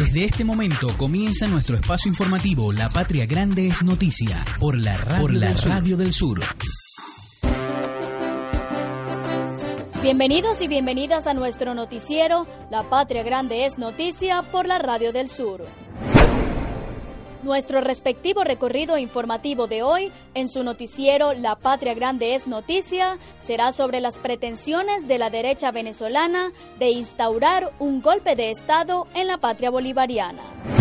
Desde este momento comienza nuestro espacio informativo La Patria Grande es Noticia por la Radio, por la del, radio del Sur. Bienvenidos y bienvenidas a nuestro noticiero La Patria Grande es Noticia por la Radio del Sur. Nuestro respectivo recorrido informativo de hoy en su noticiero La Patria Grande es Noticia será sobre las pretensiones de la derecha venezolana de instaurar un golpe de Estado en la patria bolivariana.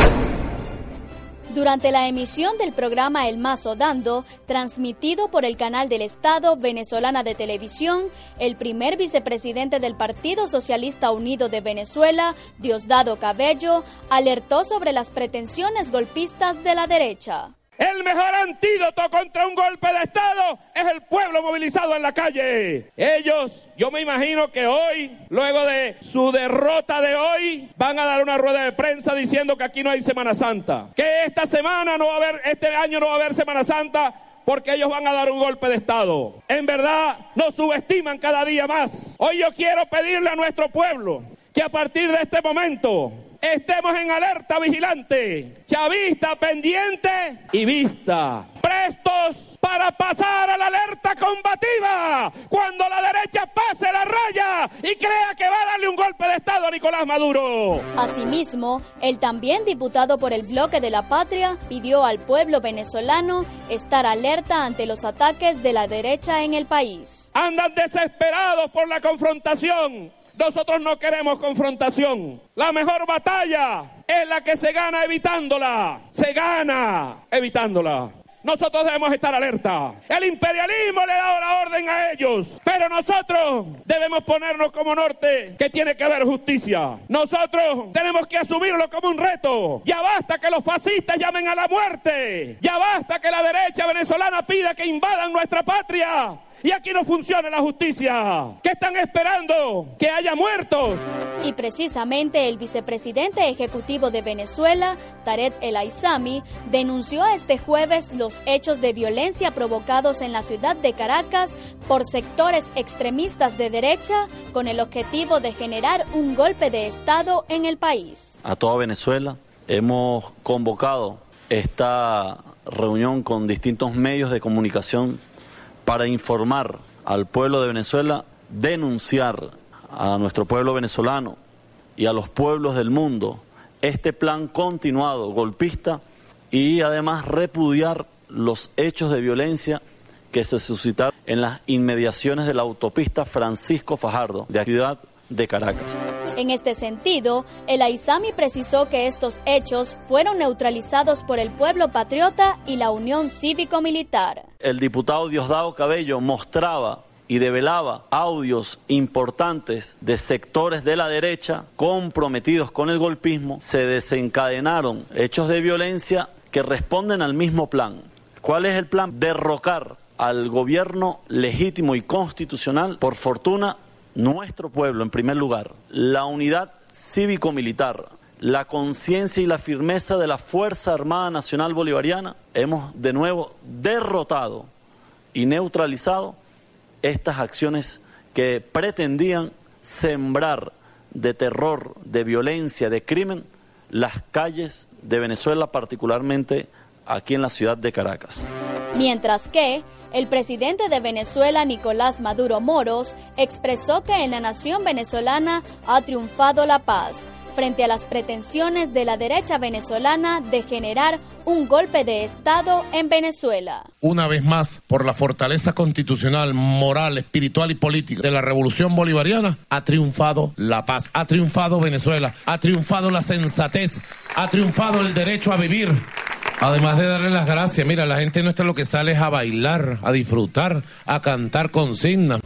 Durante la emisión del programa El Mazo Dando, transmitido por el canal del Estado venezolana de televisión, el primer vicepresidente del Partido Socialista Unido de Venezuela, Diosdado Cabello, alertó sobre las pretensiones golpistas de la derecha. El mejor antídoto contra un golpe de Estado es el pueblo movilizado en la calle. Ellos, yo me imagino que hoy, luego de su derrota de hoy, van a dar una rueda de prensa diciendo que aquí no hay Semana Santa. Que esta semana no va a haber, este año no va a haber Semana Santa porque ellos van a dar un golpe de Estado. En verdad, nos subestiman cada día más. Hoy yo quiero pedirle a nuestro pueblo que a partir de este momento estemos en alerta vigilante, chavista pendiente y vista, prestos para pasar a la alerta combativa cuando la derecha pase la raya y crea que va a darle un golpe de Estado a Nicolás Maduro. Asimismo, el también diputado por el bloque de la patria pidió al pueblo venezolano estar alerta ante los ataques de la derecha en el país. Andan desesperados por la confrontación nosotros no queremos confrontación. La mejor batalla es la que se gana evitándola. Se gana evitándola. Nosotros debemos estar alerta. El imperialismo le ha dado la orden a ellos, pero nosotros debemos ponernos como norte que tiene que haber justicia. Nosotros tenemos que asumirlo como un reto. Ya basta que los fascistas llamen a la muerte. Ya basta que la derecha venezolana pida que invadan nuestra patria y aquí no funciona la justicia. ¿Qué están esperando? Que haya muertos. Y precisamente el vicepresidente ejecutivo de Venezuela, Tarek El Aizami, denunció este jueves los hechos de violencia provocados en la ciudad de Caracas por sectores extremistas de derecha con el objetivo de generar un golpe de Estado en el país. A toda Venezuela hemos convocado esta reunión con distintos medios de comunicación para informar al pueblo de Venezuela, denunciar a nuestro pueblo venezolano y a los pueblos del mundo este plan continuado golpista y además repudiar los hechos de violencia que se suscitaron en las inmediaciones de la autopista Francisco Fajardo de la ciudad de Caracas. En este sentido, el Aizami precisó que estos hechos fueron neutralizados por el pueblo patriota y la Unión Cívico-Militar. El diputado Diosdado Cabello mostraba y develaba audios importantes de sectores de la derecha comprometidos con el golpismo, se desencadenaron hechos de violencia que responden al mismo plan. ¿Cuál es el plan? Derrocar al gobierno legítimo y constitucional. Por fortuna, nuestro pueblo, en primer lugar, la unidad cívico-militar, la conciencia y la firmeza de la Fuerza Armada Nacional Bolivariana, hemos de nuevo derrotado y neutralizado estas acciones que pretendían sembrar de terror, de violencia, de crimen las calles de Venezuela, particularmente aquí en la ciudad de Caracas. Mientras que el presidente de Venezuela, Nicolás Maduro Moros, expresó que en la nación venezolana ha triunfado la paz frente a las pretensiones de la derecha venezolana de generar un golpe de Estado en Venezuela. Una vez más, por la fortaleza constitucional, moral, espiritual y política de la revolución bolivariana, ha triunfado la paz, ha triunfado Venezuela, ha triunfado la sensatez, ha triunfado el derecho a vivir, Además de darle las gracias, mira, la gente nuestra lo que sale es a bailar, a disfrutar, a cantar consignas.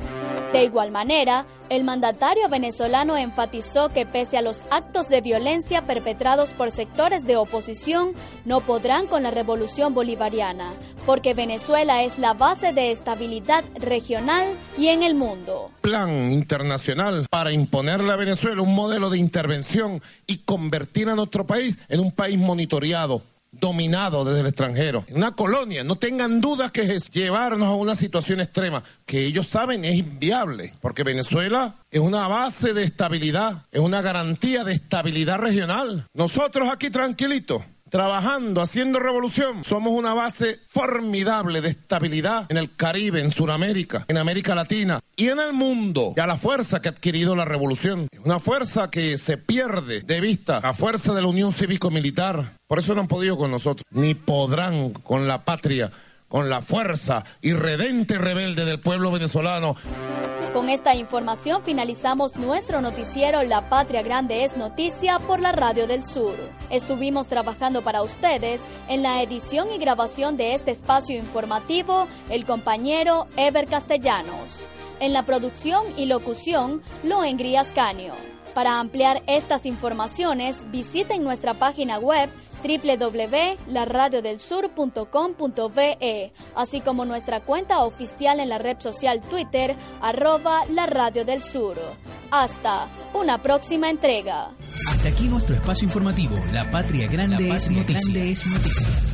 De igual manera, el mandatario venezolano enfatizó que pese a los actos de violencia perpetrados por sectores de oposición, no podrán con la revolución bolivariana, porque Venezuela es la base de estabilidad regional y en el mundo. Plan internacional para imponerle a Venezuela un modelo de intervención y convertir a nuestro país en un país monitoreado dominado desde el extranjero, una colonia. No tengan dudas que es llevarnos a una situación extrema que ellos saben es inviable, porque Venezuela es una base de estabilidad, es una garantía de estabilidad regional. Nosotros aquí tranquilitos trabajando, haciendo revolución. Somos una base formidable de estabilidad en el Caribe, en Sudamérica, en América Latina y en el mundo. Y a la fuerza que ha adquirido la revolución. Una fuerza que se pierde de vista, a fuerza de la Unión Cívico-Militar. Por eso no han podido con nosotros, ni podrán con la patria, con la fuerza irredente y rebelde del pueblo venezolano. Con esta información finalizamos nuestro noticiero La Patria Grande es Noticia por la Radio del Sur. Estuvimos trabajando para ustedes en la edición y grabación de este espacio informativo el compañero Ever Castellanos. En la producción y locución, Loen Grías Canio. Para ampliar estas informaciones, visiten nuestra página web www.laradiodelsur.com.be, así como nuestra cuenta oficial en la red social Twitter, arroba la Radio del Sur. Hasta una próxima entrega. Hasta aquí nuestro espacio informativo. La Patria Grande, es, noticia.